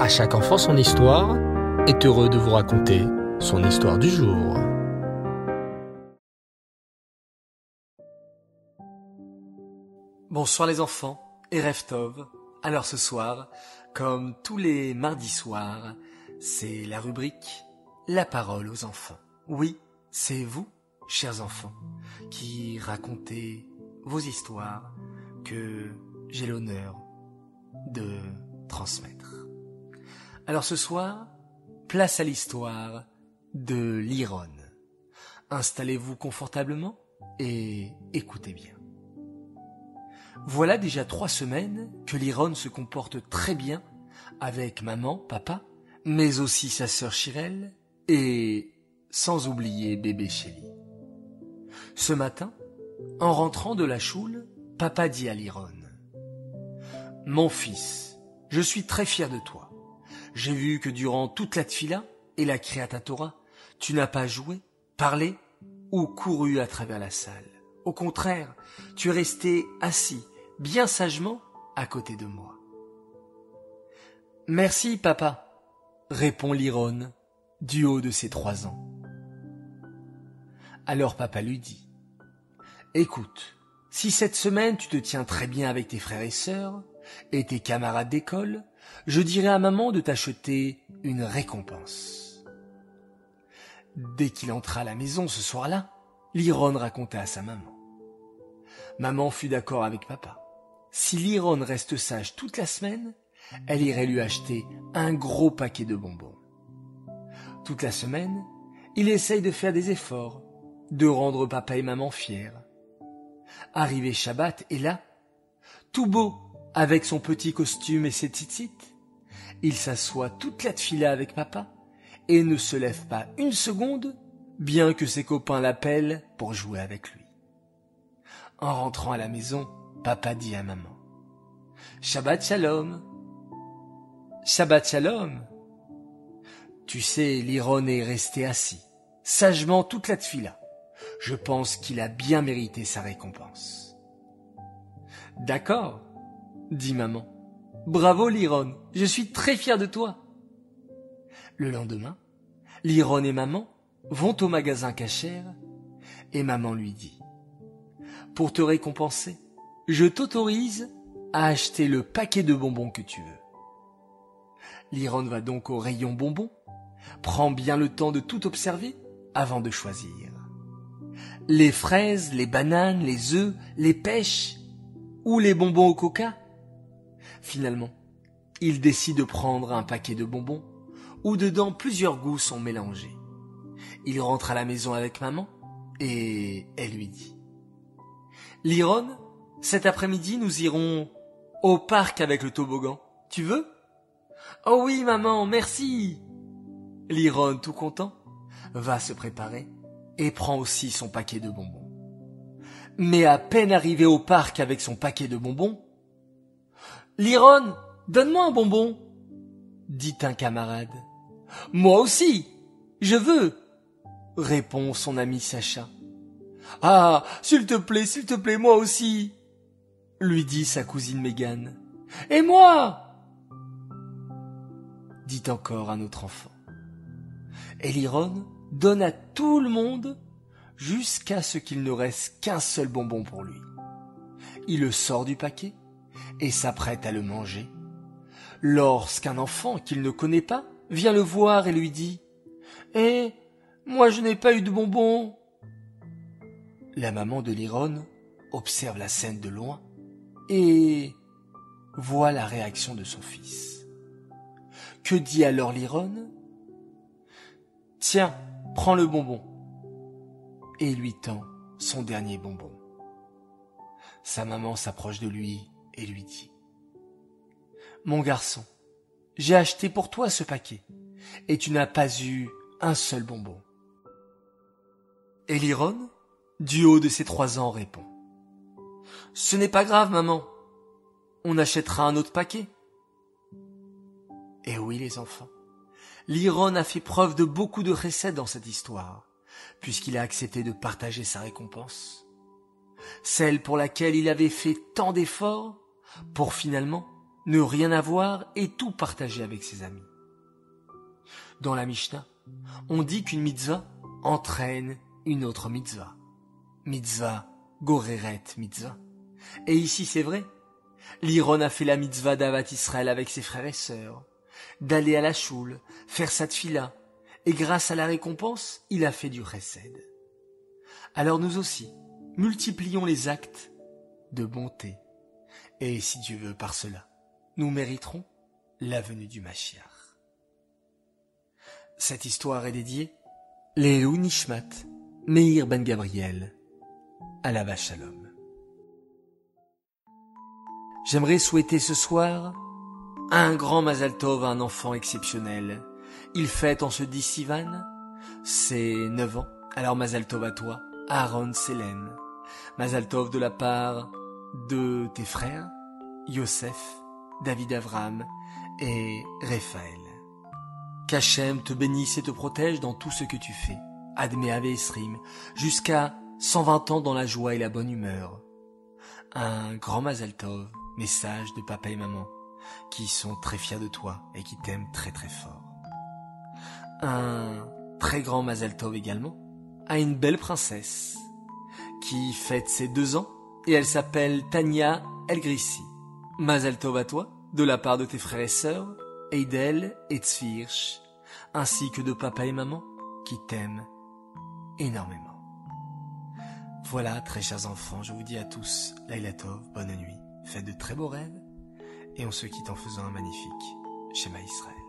À chaque enfant son histoire est heureux de vous raconter son histoire du jour. Bonsoir les enfants et Reftov. Alors ce soir, comme tous les mardis soirs, c'est la rubrique La parole aux enfants. Oui, c'est vous, chers enfants, qui racontez vos histoires que j'ai l'honneur de transmettre. Alors ce soir, place à l'histoire de l'Iron. Installez-vous confortablement et écoutez bien. Voilà déjà trois semaines que l'Iron se comporte très bien avec maman, papa, mais aussi sa sœur Chirelle et sans oublier bébé Shelly. Ce matin, en rentrant de la choule, papa dit à l'Iron Mon fils, je suis très fier de toi. J'ai vu que durant toute la tfila et la Créata Torah, tu n'as pas joué, parlé ou couru à travers la salle. Au contraire, tu es resté assis, bien sagement, à côté de moi. Merci, papa, répond l'Iron, du haut de ses trois ans. Alors papa lui dit, Écoute, si cette semaine tu te tiens très bien avec tes frères et sœurs, et tes camarades d'école, je dirai à maman de t'acheter une récompense. Dès qu'il entra à la maison ce soir-là, Liron raconta à sa maman. Maman fut d'accord avec papa. Si Liron reste sage toute la semaine, elle irait lui acheter un gros paquet de bonbons. Toute la semaine, il essaye de faire des efforts, de rendre papa et maman fiers. Arrivé Shabbat, et là, tout beau, avec son petit costume et ses tzitzit, il s'assoit toute la tfila avec papa et ne se lève pas une seconde, bien que ses copains l'appellent pour jouer avec lui. En rentrant à la maison, papa dit à maman Shabbat shalom. Shabbat shalom. Tu sais, l'Iron est resté assis, sagement toute la tfila. Je pense qu'il a bien mérité sa récompense. D'accord, dit maman. Bravo, Liron, je suis très fier de toi. Le lendemain, Liron et maman vont au magasin cachère et maman lui dit Pour te récompenser, je t'autorise à acheter le paquet de bonbons que tu veux. Liron va donc au rayon bonbons, prend bien le temps de tout observer avant de choisir. Les fraises, les bananes, les œufs, les pêches ou les bonbons au coca Finalement, il décide de prendre un paquet de bonbons où dedans plusieurs goûts sont mélangés. Il rentre à la maison avec maman et elle lui dit Liron, cet après-midi nous irons au parc avec le toboggan. Tu veux Oh oui, maman, merci. Liron, tout content, va se préparer et prend aussi son paquet de bonbons. Mais à peine arrivé au parc avec son paquet de bonbons, Liron, donne-moi un bonbon, dit un camarade. Moi aussi, je veux, répond son ami Sacha. Ah, s'il te plaît, s'il te plaît, moi aussi, lui dit sa cousine Mégane. Et moi dit encore un autre enfant. Et Liron donne à tout le monde jusqu'à ce qu'il ne reste qu'un seul bonbon pour lui. Il le sort du paquet et s'apprête à le manger, lorsqu'un enfant qu'il ne connaît pas vient le voir et lui dit Eh, moi je n'ai pas eu de bonbons. La maman de Liron observe la scène de loin et voit la réaction de son fils. Que dit alors Liron Tiens, prends le bonbon. Et lui tend son dernier bonbon. Sa maman s'approche de lui et lui dit Mon garçon, j'ai acheté pour toi ce paquet, et tu n'as pas eu un seul bonbon. Et Liron, du haut de ses trois ans, répond Ce n'est pas grave, maman. On achètera un autre paquet. Et oui, les enfants. Liron a fait preuve de beaucoup de recette dans cette histoire, puisqu'il a accepté de partager sa récompense. Celle pour laquelle il avait fait tant d'efforts pour finalement ne rien avoir et tout partager avec ses amis. Dans la Mishnah, on dit qu'une mitzvah entraîne une autre mitzvah. Mitzvah, goreret mitzvah. Et ici c'est vrai. L'Iron a fait la mitzvah d'Avat Israël avec ses frères et sœurs, d'aller à la choule, faire sa tfila, et grâce à la récompense, il a fait du chesed. Alors nous aussi, multiplions les actes de bonté. Et si Dieu veut par cela, nous mériterons la venue du Mashiach. Cette histoire est dédiée les Nishmat, Meir Ben Gabriel, à la Shalom. J'aimerais souhaiter ce soir un grand Mazal Tov à un enfant exceptionnel. Il fête en ce 10 Sivan ses 9 ans. Alors Mazal Tov à toi, Aaron Sélène. Mazal Tov de la part de tes frères, Yosef, David Avram et Raphaël. Qu'Hachem te bénisse et te protège dans tout ce que tu fais. Admet Esrim, jusqu'à 120 ans dans la joie et la bonne humeur. Un grand Mazal Tov, message de papa et maman, qui sont très fiers de toi et qui t'aiment très très fort. Un très grand Mazal Tov également à une belle princesse qui fête ses deux ans et elle s'appelle Tania Elgrissi. Mazal Tov à toi, de la part de tes frères et sœurs, Eidel et Tzvirch, ainsi que de papa et maman qui t'aiment énormément. Voilà, très chers enfants, je vous dis à tous, Laila Tov, bonne nuit, faites de très beaux rêves, et on se quitte en faisant un magnifique schéma Israël.